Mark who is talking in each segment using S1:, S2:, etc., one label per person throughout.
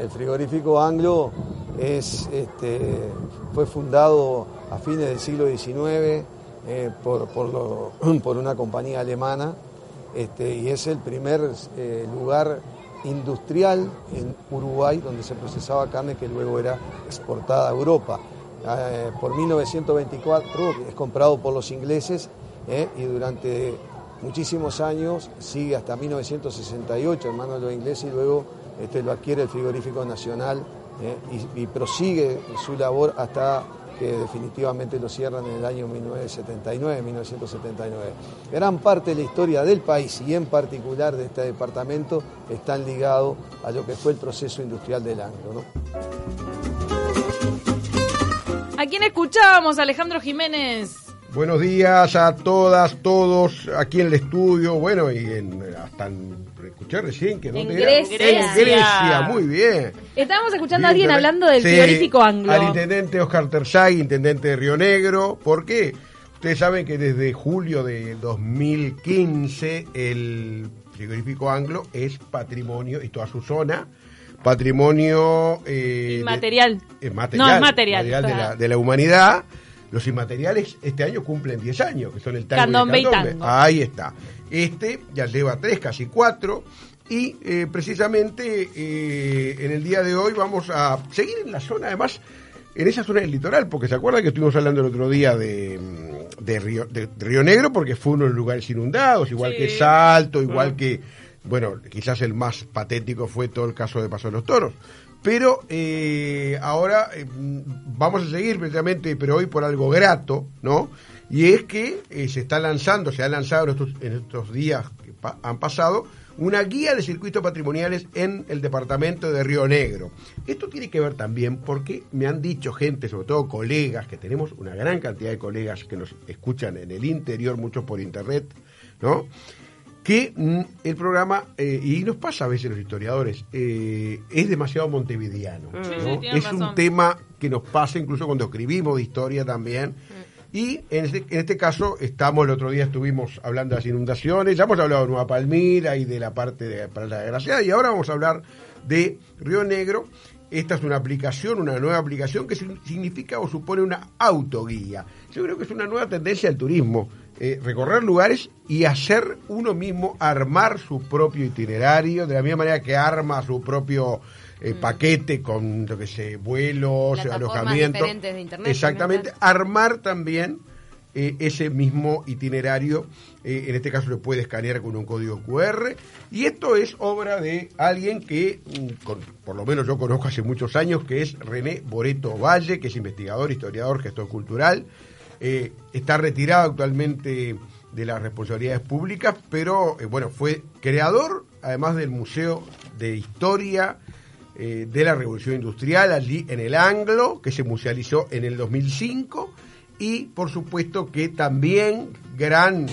S1: el frigorífico Anglo es, este, fue fundado a fines del siglo XIX eh, por, por, una compañía alemana este, y es el primer eh, lugar industrial en Uruguay donde se procesaba carne que luego era exportada a Europa. Eh, por 1924 es comprado por los ingleses y durante muchísimos años sigue hasta 1968 en manos de los ingleses y luego este, lo adquiere el frigorífico nacional y, y prosigue su labor hasta que definitivamente lo cierran en el año 1979, 1979. Gran parte de la historia del país y en particular de este departamento están ligados a lo que fue el proceso industrial del Anglo.
S2: ¿A quién escuchábamos, Alejandro Jiménez?
S3: Buenos días a todas, todos aquí en el estudio, bueno, y en, hasta en, escuché recién que
S2: en Grecia.
S3: En Grecia, muy bien.
S2: Estábamos escuchando a alguien hablando del frigorífico anglo.
S3: Al intendente Oscar Tersay, intendente de Río Negro, ¿por qué? Ustedes saben que desde julio de 2015 el frigorífico anglo es patrimonio y toda su zona patrimonio
S2: eh, inmaterial.
S3: es material, no, es material, de, la, de la humanidad los inmateriales este año cumplen 10 años, que son el tango y Ahí está. Este ya lleva 3, casi 4. Y eh, precisamente eh, en el día de hoy vamos a seguir en la zona, además, en esa zona del litoral, porque se acuerda que estuvimos hablando el otro día de, de, Río, de Río Negro, porque fue uno de los lugares inundados, igual que Salto, igual mm. que, bueno, quizás el más patético fue todo el caso de Paso de los Toros. Pero eh, ahora eh, vamos a seguir precisamente, pero hoy por algo grato, ¿no? Y es que eh, se está lanzando, se ha lanzado en estos, días que han pasado, una guía de circuitos patrimoniales en el departamento de Río Negro. Esto tiene que ver también porque me han dicho gente, sobre todo colegas, que tenemos una gran cantidad de colegas que nos escuchan en el interior, muchos por internet, ¿no? que mm, el programa, eh, y nos pasa a veces los historiadores, eh, es demasiado montevideano. Mm. es un tema que nos pasa incluso cuando escribimos de historia también. Mm. Y en este, en este caso estamos, el otro día estuvimos hablando de las inundaciones, ya hemos hablado de Nueva Palmira y de la parte de la Desgraciada, y ahora vamos a hablar de Río Negro. Esta es una aplicación, una nueva aplicación que significa o supone una autoguía. Yo creo que es una nueva tendencia al turismo eh, recorrer lugares y hacer uno mismo, armar su propio itinerario, de la misma manera que arma su propio eh, mm. paquete con, lo que sé, vuelos, alojamiento. Exactamente, armar también eh, ese mismo itinerario. en este caso lo puede escanear con un código QR. Y esto es obra de alguien que, mm, por lo menos yo conozco hace muchos años, que es René Boreto Valle, que es investigador, historiador, gestor cultural eh, está retirado actualmente de las responsabilidades públicas, pero eh, bueno, fue creador, además del Museo de Historia eh, de la Revolución Industrial, allí en el Anglo, que se musealizó en el 2005, y por supuesto que también gran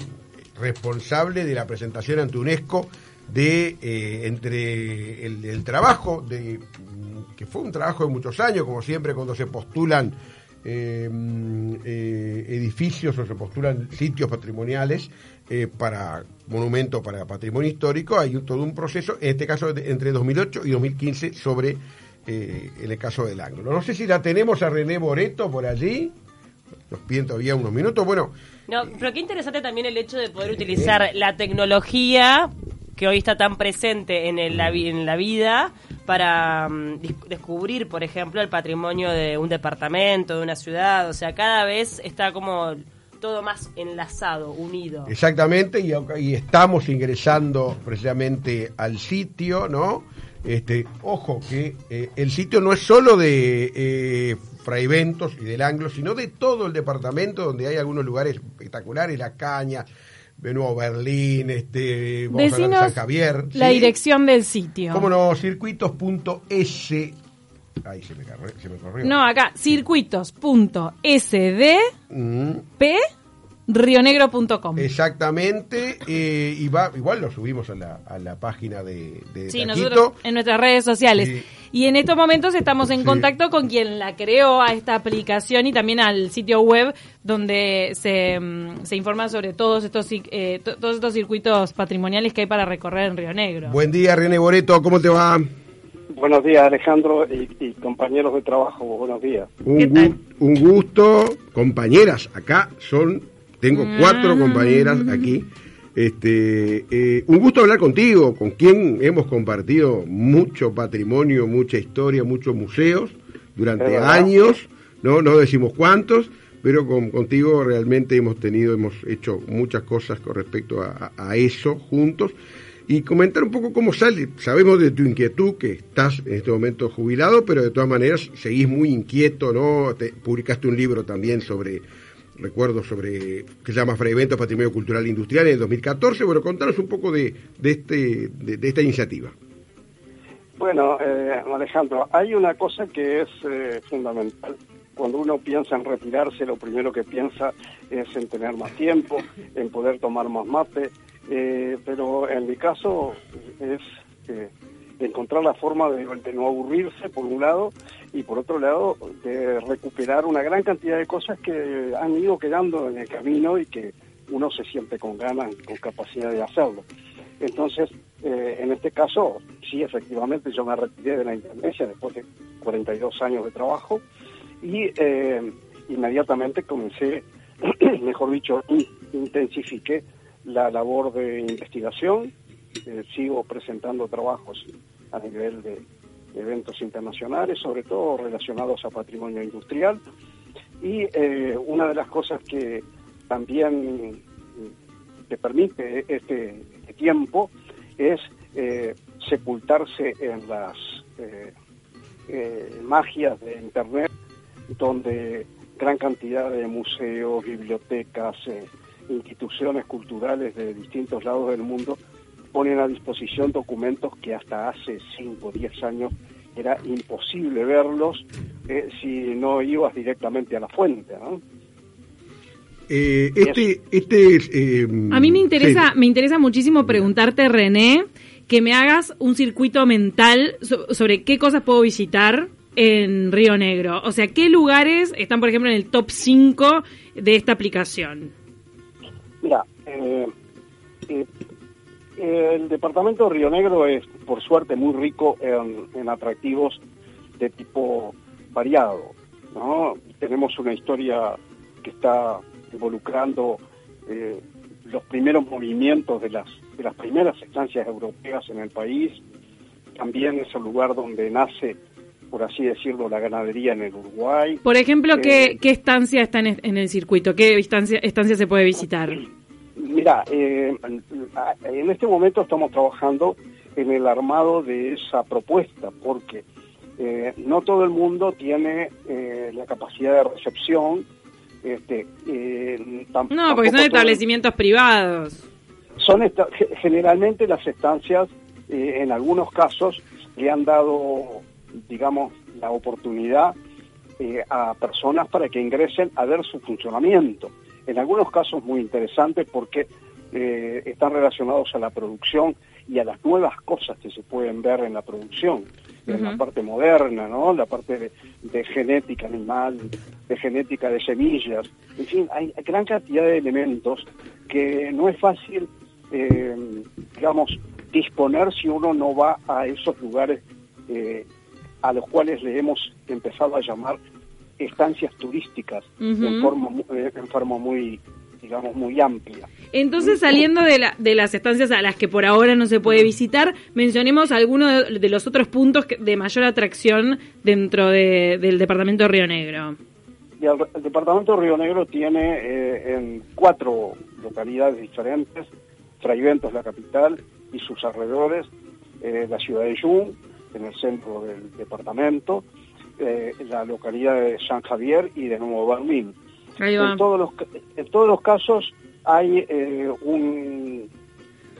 S3: responsable de la presentación ante UNESCO de entre el, trabajo de que fue un trabajo de muchos años, como siempre cuando se postulan eh, edificios o se postulan sitios patrimoniales eh, para monumento para patrimonio histórico, hay todo un proceso, en este caso entre 2008 y 2015 sobre eh, en el caso del ángulo. No sé si la tenemos a René Boreto por allí, nos piden todavía unos minutos, bueno.
S2: No, pero qué interesante también el hecho de poder utilizar la tecnología que hoy está tan presente en, el, en la vida para mm, descubrir, por ejemplo, el patrimonio de un departamento, de una ciudad. O sea, cada vez está como todo más enlazado, unido.
S3: Exactamente, y, estamos ingresando precisamente al sitio, ¿no? Este, ojo que eh, el sitio no es solo de eh, Fraiventos y del Anglo, sino de todo el departamento donde hay algunos lugares espectaculares, La Caña, de nuevo Berlín, este,
S2: vamos a San Javier. La dirección del sitio.
S3: ¿Cómo no? Circuitos.es. Ahí se me, se me corrió.
S2: No, acá, circuitos.sd. Mm.
S3: Exactamente, eh, y va, igual lo subimos a la, a la página de, de
S2: Sí, nosotros en nuestras redes sociales. Y en estos momentos estamos en contacto con quien la creó a esta aplicación y también al sitio web donde se, mm, se informa sobre todos estos eh, todos estos circuitos patrimoniales que hay para recorrer en Río Negro.
S3: Buen día, René Boreto, ¿cómo te va?
S4: Buenos días, Alejandro y, compañeros de trabajo. Buenos días.
S3: Un, un, gusto, compañeras. Acá son, tengo cuatro mm. compañeras aquí. Este, eh, un gusto hablar contigo, con quien hemos compartido mucho patrimonio, mucha historia, muchos museos durante años. No, no decimos cuántos, pero con, contigo realmente hemos tenido, hemos hecho muchas cosas con respecto a eso juntos y comentar un poco cómo sale. Sabemos de tu inquietud que estás en este momento jubilado, pero de todas maneras seguís muy inquieto, ¿no? Te, publicaste un libro también sobre, recuerdo, sobre, que se llama Fragmentos Patrimonio Cultural Industrial en el 2014. Bueno, contanos un poco de, de, este, de, esta iniciativa.
S4: Bueno, eh, Alejandro, hay una cosa que es eh, fundamental. Cuando uno piensa en retirarse, lo primero que piensa es en tener más tiempo, en poder tomar más mate, eh, pero en mi caso es eh, encontrar la forma de, no aburrirse, por un lado, y por otro lado, de recuperar una gran cantidad de cosas que han ido quedando en el camino y que uno se siente con ganas, con capacidad de hacerlo. Entonces, eh, en este caso, sí, efectivamente, yo me retiré de la Intendencia después de 42 años de trabajo y inmediatamente comencé, mejor dicho, intensifiqué la labor de investigación, eh, sigo presentando trabajos a nivel de eventos internacionales, sobre todo relacionados a patrimonio industrial. Y eh, una de las cosas que también te permite este, este tiempo es eh, sepultarse en las magias de Internet, donde gran cantidad de museos, bibliotecas, instituciones culturales de distintos lados del mundo ponen a disposición documentos que hasta hace 5 o 10 años era imposible verlos eh, si no ibas directamente a la fuente.
S3: Eh, este, este
S5: eh, a mí me interesa, me interesa muchísimo preguntarte, René, que me hagas un circuito mental sobre qué cosas puedo visitar en Río Negro. O sea, qué lugares están, por ejemplo, en el top 5 de esta aplicación.
S4: Eh, eh, el departamento de Río Negro es, por suerte, muy rico en, atractivos de tipo variado. ¿no? Tenemos una historia que está involucrando eh, los primeros movimientos de las, de las primeras estancias europeas en el país. También es el lugar donde nace por así decirlo, la ganadería en el Uruguay.
S5: Por ejemplo, ¿qué, ¿qué estancia está en, el circuito? ¿Qué estancia, estancia se puede visitar?
S4: Mira, eh, en este momento estamos trabajando en el armado de esa propuesta, porque eh, no todo el mundo tiene eh, la capacidad de recepción. Este,
S5: no, porque son establecimientos privados.
S4: Son generalmente las estancias, en algunos casos, le han dado, digamos, la oportunidad a personas para que ingresen a ver su funcionamiento en algunos casos muy interesantes porque eh, están relacionados a la producción y a las nuevas cosas que se pueden ver en la producción, en la parte moderna, ¿no? La parte de, genética animal, de genética de semillas, en fin, hay gran cantidad de elementos que no es fácil, eh, digamos, disponer si uno no va a esos lugares eh, a los cuales le hemos empezado a llamar estancias turísticas en, forma, eh, en forma muy digamos muy amplia.
S5: Entonces, saliendo de, la, de las estancias a las que por ahora no se puede visitar, mencionemos algunos de, los otros puntos de mayor atracción dentro del departamento de Río Negro.
S4: El, departamento de Río Negro tiene eh, en cuatro localidades diferentes, Fraiventos, la capital, y sus alrededores, eh, la ciudad de Yun, en el centro del departamento, eh, la localidad de San Javier y de Nuevo Berlín. En todos los, en todos los casos hay eh,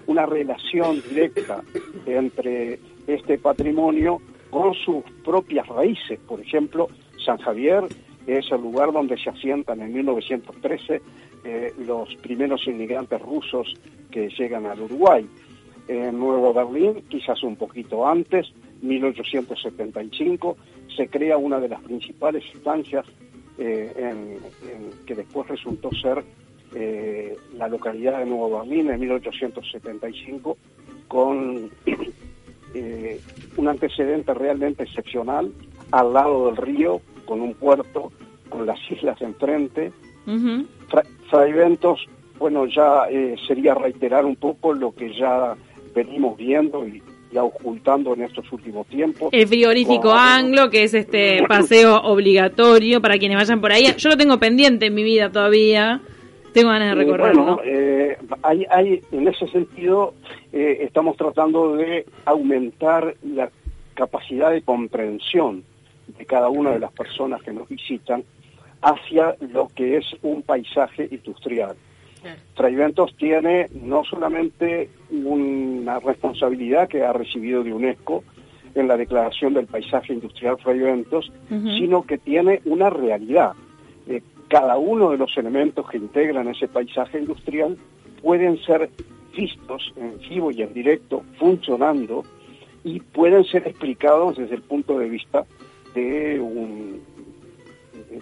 S4: una relación directa entre este patrimonio con sus propias raíces. Por ejemplo, San Javier es el lugar donde se asientan en 1913 eh, los primeros inmigrantes rusos que llegan al Uruguay. En Nuevo Berlín, quizás un poquito antes, 1875, se crea una de las principales instancias eh, en, que después resultó ser eh, la localidad de Nuevo Berlín en 1875 con eh, un antecedente realmente excepcional al lado del río, con un puerto, con las islas enfrente. Uh bueno, ya sería reiterar un poco lo que ya venimos viendo y, ya ocultando en estos últimos tiempos.
S5: El frigorífico anglo, que es este paseo obligatorio para quienes vayan por ahí. Yo lo tengo pendiente en mi vida todavía. Tengo ganas de recorrerlo.
S4: Bueno, eh, hay, hay, en ese sentido, eh, estamos tratando de aumentar la capacidad de comprensión de cada una de las personas que nos visitan hacia lo que es un paisaje industrial. Fraiventos tiene no solamente una responsabilidad que ha recibido de UNESCO en la declaración del paisaje industrial Fraiventos, sino que tiene una realidad. Eh, cada uno de los elementos que integran ese paisaje industrial pueden ser vistos en vivo y en directo funcionando y pueden ser explicados desde el punto de vista de un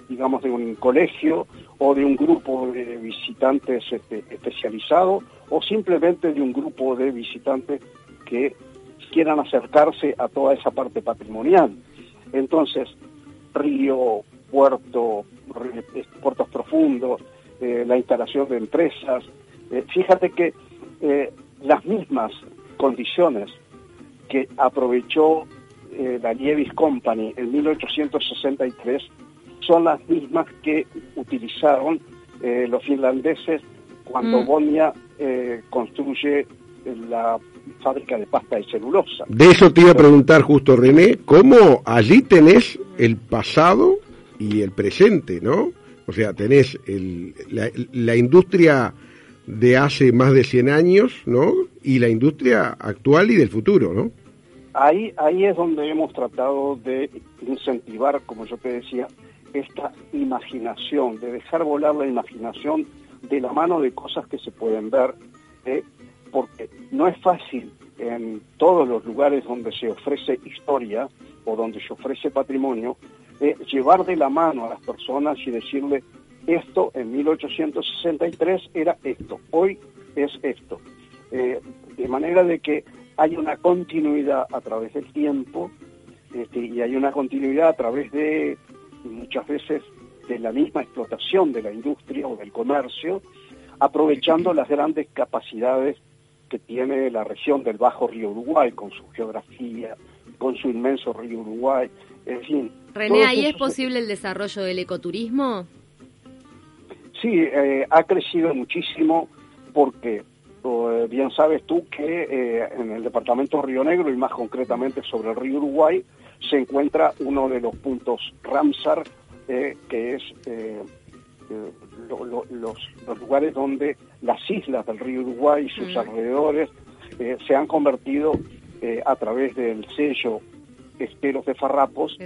S4: digamos de un colegio o de un grupo de visitantes este, especializado o simplemente de un grupo de visitantes que quieran acercarse a toda esa parte patrimonial. Entonces, río, puerto, puertos profundos, eh, la instalación de empresas. Eh, fíjate que eh, las mismas condiciones que aprovechó la Lievis Company en 1863 son las mismas que utilizaron los finlandeses cuando mm. Bonia construye la fábrica de pasta de celulosa.
S3: De eso te iba a preguntar justo René, ¿cómo allí tenés el pasado y el presente, ¿no? O sea, tenés el, la, industria de hace más de 100 años, ¿no? Y la industria actual y del futuro, ¿no?
S4: Ahí, ahí es donde hemos tratado de incentivar, como yo te decía, esta imaginación, de dejar volar la imaginación de la mano de cosas que se pueden ver, ¿eh? porque no es fácil en todos los lugares donde se ofrece historia o donde se ofrece patrimonio, llevar de la mano a las personas y decirle, esto en 1863 era esto, hoy es esto. Eh, de manera de que hay una continuidad a través del tiempo este, y hay una continuidad a través de muchas veces de la misma explotación de la industria o del comercio, aprovechando las grandes capacidades que tiene la región del Bajo Río Uruguay, con su geografía, con su inmenso río Uruguay, en fin,
S6: René, ¿ahí es posible el desarrollo del ecoturismo?
S4: Sí, eh, ha crecido muchísimo porque eh, bien sabes tú que eh, en el departamento Río Negro y más concretamente sobre el río Uruguay se encuentra uno de los puntos Ramsar, que es los, los, lugares donde las islas del río Uruguay y sus mm. alrededores se han convertido a través del sello esteros de farrapos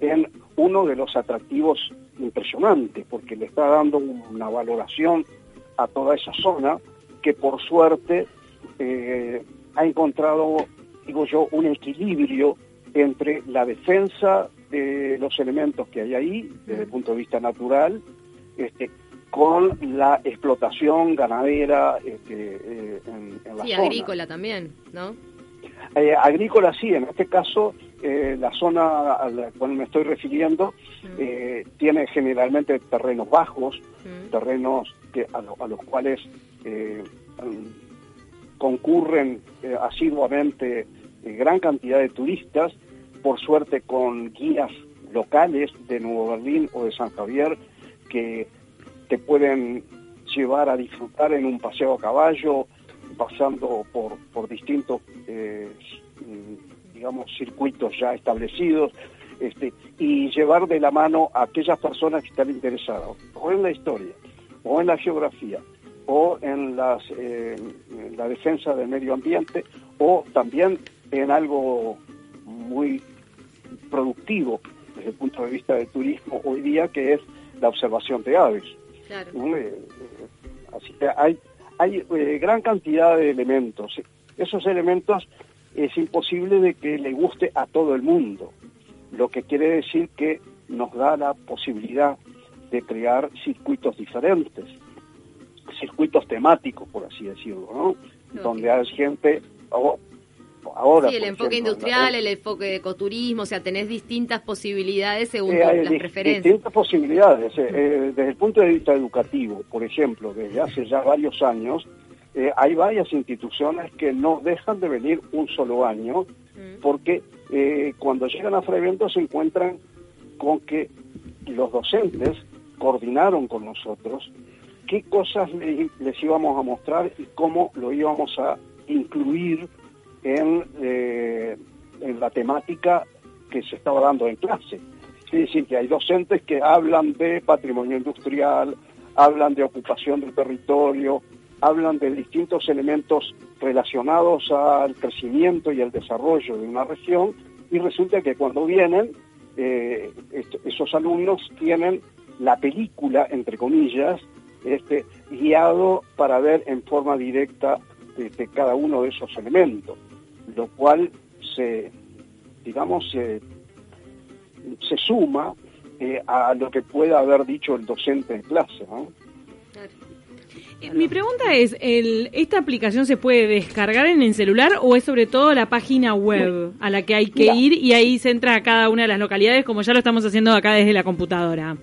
S4: en uno de los atractivos impresionantes, porque le está dando una valoración a toda esa zona que por suerte eh, ha encontrado, digo yo, un equilibrio entre la defensa de los elementos que hay ahí, desde el punto de vista natural, este, con la explotación ganadera este, eh, en, la
S6: sí, agrícola también, ¿no?
S4: Eh, agrícola sí, en este caso eh, la zona a la cual me estoy refiriendo mm. tiene generalmente terrenos bajos, mm. terrenos que, a, los cuales eh, concurren asiduamente gran cantidad de turistas, por suerte con guías locales de Nuevo Berlín o de San Javier que te pueden llevar a disfrutar en un paseo a caballo, pasando por, por distintos digamos, circuitos ya establecidos, este, y llevar de la mano a aquellas personas que están interesadas, o en la historia, o en la geografía, o en, las, eh, la defensa del medio ambiente, o también en algo muy productivo desde el punto de vista del turismo hoy día, que es la observación de aves. Claro. Eh, eh, así que hay, hay gran cantidad de elementos. Esos elementos es imposible de que le guste a todo el mundo, lo que quiere decir que nos da la posibilidad de crear circuitos diferentes, circuitos temáticos, por así decirlo, ¿no? Donde hay gente, o
S6: ahora. Sí, el enfoque industrial, el enfoque de ecoturismo, o sea, tenés distintas posibilidades según las preferencias.
S4: Distintas posibilidades. desde el punto de vista educativo, por ejemplo, desde hace ya varios años, hay varias instituciones que no dejan de venir un solo año, mm. porque cuando llegan a Frevento se encuentran con que los docentes coordinaron con nosotros qué cosas les íbamos a mostrar y cómo lo íbamos a incluir en, eh, en la temática que se estaba dando en clase. Es decir, que hay docentes que hablan de patrimonio industrial, hablan de ocupación del territorio, hablan de distintos elementos relacionados al crecimiento y al desarrollo de una región, y resulta que cuando vienen, eh, esos alumnos tienen la película, entre comillas, este, guiado para ver en forma directa este, cada uno de esos elementos, lo cual se, digamos, se, se suma eh, a lo que pueda haber dicho el docente en clase. ¿no?
S5: Eh, mi pregunta es, el, ¿esta aplicación se puede descargar en el celular o es sobre todo la página web a la que hay que ir y ahí se entra a cada una de las localidades como ya lo estamos haciendo acá desde la computadora?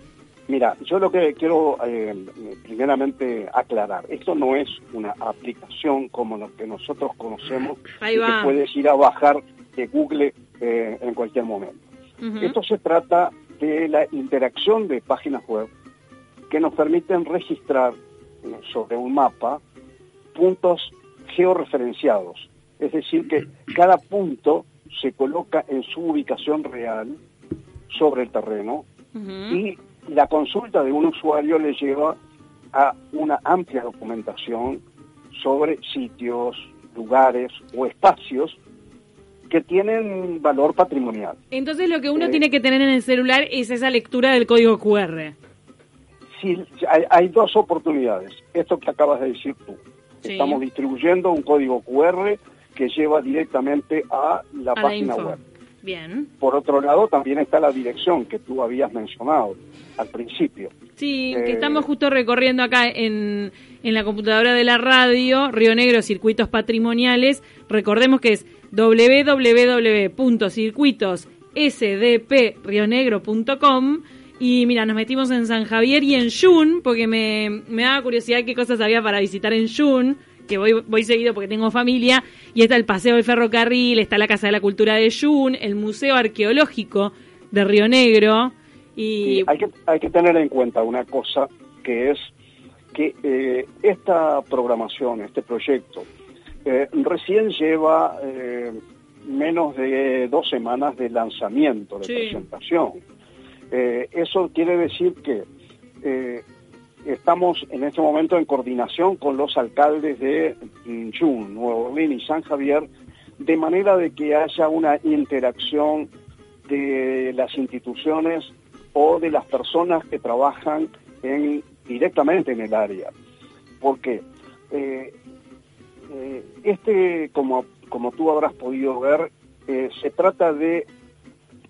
S4: Mira, yo lo que quiero eh, primeramente aclarar, esto no es una aplicación como lo que nosotros conocemos que puedes ir a bajar de Google eh, en cualquier momento. Esto se trata de la interacción de páginas web que nos permiten registrar sobre un mapa puntos georreferenciados, es decir, que cada punto se coloca en su ubicación real sobre el terreno y la consulta de un usuario le lleva a una amplia documentación sobre sitios, lugares o espacios que tienen valor patrimonial.
S5: Entonces lo que uno eh, tiene que tener en el celular es esa lectura del código QR.
S4: Sí, hay, dos oportunidades. Esto que acabas de decir tú. Estamos distribuyendo un código QR que lleva directamente a la página web.
S5: Bien.
S4: Por otro lado, también está la dirección que tú habías mencionado al principio.
S5: Sí, que eh, estamos justo recorriendo acá en, en la computadora de la radio, Río Negro Circuitos Patrimoniales. Recordemos que es www.circuitosSDPRionegro.com y mira, nos metimos en San Javier y en Jun, porque me, me daba curiosidad qué cosas había para visitar en Jun que voy, voy seguido porque tengo familia, y está el Paseo del Ferrocarril, está la Casa de la Cultura de Jun, el Museo Arqueológico de Río Negro. Y...
S4: hay, que, hay que tener en cuenta una cosa que es que eh, esta programación, este proyecto, eh, recién lleva eh, menos de dos semanas de lanzamiento, de presentación. eso quiere decir que estamos en este momento en coordinación con los alcaldes de Jun, Nuevo Orleans y San Javier, de manera de que haya una interacción de las instituciones o de las personas que trabajan en, directamente en el área. Porque eh, eh, este, como, como tú habrás podido ver, eh, se trata de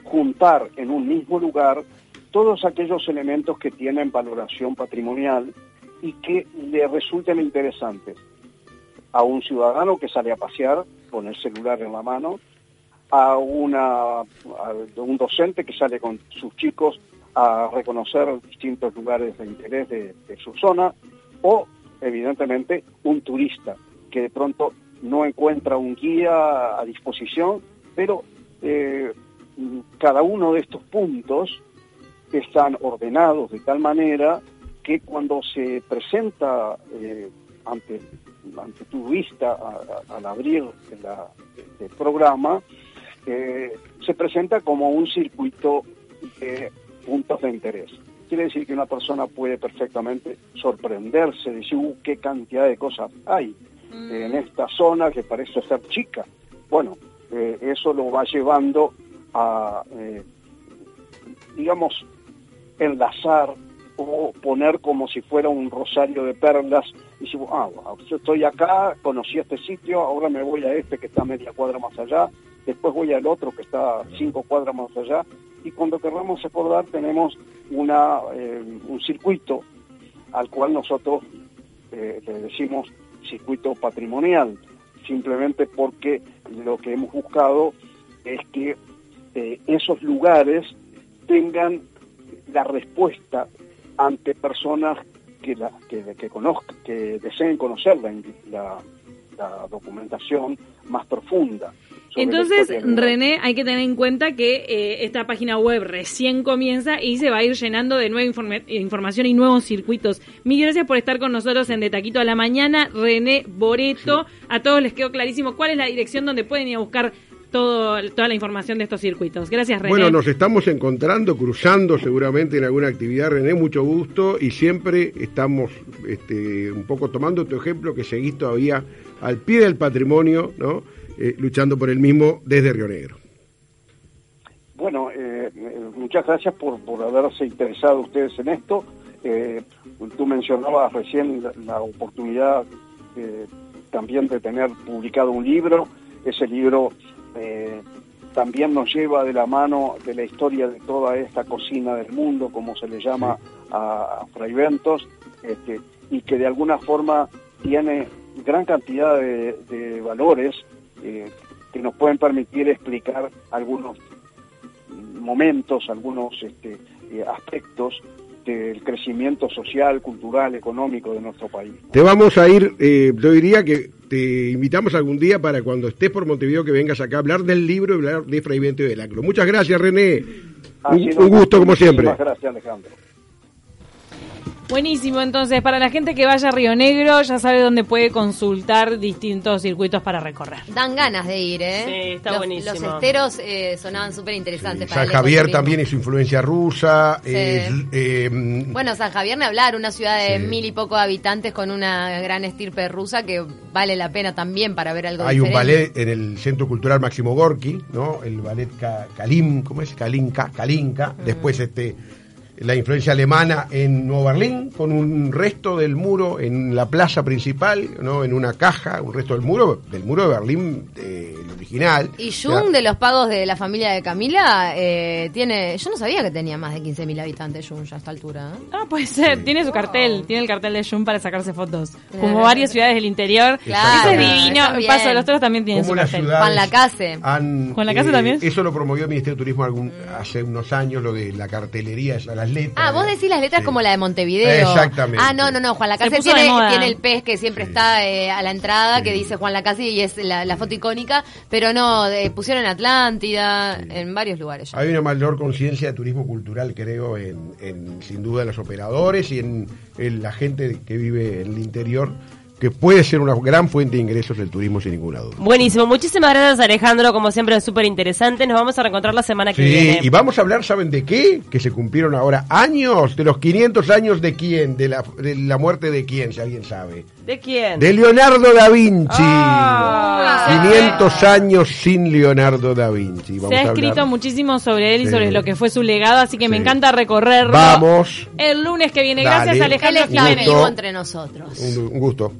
S4: juntar en un mismo lugar todos aquellos elementos que tienen valoración patrimonial y que le resulten interesantes. A un ciudadano que sale a pasear con el celular en la mano, a, una, un docente que sale con sus chicos a reconocer distintos lugares de interés de, su zona, o evidentemente un turista que de pronto no encuentra un guía a disposición, pero eh, cada uno de estos puntos están ordenados de tal manera que cuando se presenta eh, ante, ante tu vista al abrir el programa, eh, se presenta como un circuito de puntos de interés. Quiere decir que una persona puede perfectamente sorprenderse, decir, uh, qué cantidad de cosas hay mm. en esta zona que parece ser chica. Bueno, eh, eso lo va llevando a, digamos, enlazar o poner como si fuera un rosario de perlas y si ah, yo estoy acá, conocí este sitio, ahora me voy a este que está media cuadra más allá, después voy al otro que está cinco cuadras más allá, y cuando queramos acordar tenemos una, eh, un circuito al cual nosotros eh, le decimos circuito patrimonial. simplemente porque lo que hemos buscado es que eh, esos lugares tengan la respuesta ante personas que, la, que, que, que deseen conocer la, la documentación más profunda.
S5: Entonces, René, hay que tener en cuenta que eh, esta página web recién comienza y se va a ir llenando de nueva información y nuevos circuitos. Mil gracias por estar con nosotros en De Taquito a la Mañana. René Boreto, a todos les quedó clarísimo cuál es la dirección donde pueden ir a buscar todo, toda la información de estos circuitos. Gracias, René.
S3: Bueno, nos estamos encontrando, cruzando seguramente en alguna actividad, René, mucho gusto y siempre estamos este, un poco tomando tu ejemplo que seguís todavía al pie del patrimonio, ¿no? Eh, luchando por el mismo desde Río Negro.
S4: Bueno, eh, muchas gracias por, por haberse interesado ustedes en esto. Eh, tú mencionabas recién la, oportunidad también de tener publicado un libro. Ese libro también nos lleva de la mano de la historia de toda esta cocina del mundo, como se le llama a, a Fraiventos, este, y que de alguna forma tiene gran cantidad de, valores eh, que nos pueden permitir explicar algunos momentos, algunos este, eh, aspectos del crecimiento social, cultural, económico de nuestro país.
S3: Te vamos a ir, eh, yo diría que te invitamos algún día para cuando estés por Montevideo que vengas acá a hablar del libro y hablar de Fray Viento y del Acro. Muchas gracias, René. un, gusto como siempre.
S4: Muchas gracias, Alejandro.
S5: Buenísimo, entonces para la gente que vaya a Río Negro ya sabe dónde puede consultar distintos circuitos para recorrer.
S6: Dan ganas de ir, ¿eh?
S2: Sí, está buenísimo.
S6: Los esteros eh, sonaban súper interesantes.
S3: San Javier también es influencia rusa. Eh,
S6: bueno, San Javier, ni hablar, una ciudad de mil y poco habitantes con una gran estirpe rusa que vale la pena también para ver algo
S3: Hay un ballet en el Centro Cultural Máximo Gorki, ¿no? El ballet Kalim, ¿cómo es? Kalinka, Kalinka. Después este la influencia alemana en Nueva Berlín, con un resto del muro en la plaza principal, ¿no? en una caja, un resto del muro, del muro de Berlín, el original.
S6: Y Jung, de los pagos de la familia de Camila, eh, tiene. Yo no sabía que tenía más de 15.000 habitantes Jung ya a esta altura.
S5: ¿eh? Ah, puede ser, tiene su cartel, tiene el cartel de Jung para sacarse fotos. Como varias ciudades del interior. Claro, es divino. Paso de los Toros también tiene su cartel.
S6: Juan Lacase.
S5: Juan Lacase también.
S3: Eso lo promovió el Ministerio de Turismo algún, hace unos años, lo de la cartelería, la
S6: Ah, vos decís las letras como la de Montevideo.
S3: Exactamente.
S6: Ah, no, no, no. Juan Lacase tiene, tiene, el pez que siempre está eh, a la entrada, que dice Juan Lacase y es la, foto icónica, pero no, pusieron en Atlántida, en varios lugares.
S3: Hay una mayor conciencia de turismo cultural, creo, en, sin duda los operadores y en la gente que vive en el interior que puede ser una gran fuente de ingresos del turismo sin ninguna duda.
S2: Buenísimo, muchísimas gracias Alejandro, como siempre es súper interesante, nos vamos a reencontrar la semana que viene.
S3: Y vamos a hablar, ¿saben de qué? Que se cumplieron ahora años, de los 500 años de quién, de la, de la muerte de quién, si alguien sabe.
S2: ¿De quién?
S3: De Leonardo da Vinci. 500 ah. años sin Leonardo da Vinci.
S5: se ha escrito muchísimo sobre él y sobre lo que fue su legado, así que me encanta recorrerlo.
S3: Vamos.
S5: El lunes que viene. Gracias Alejandro.
S6: Él está vivo entre nosotros.
S3: un gusto.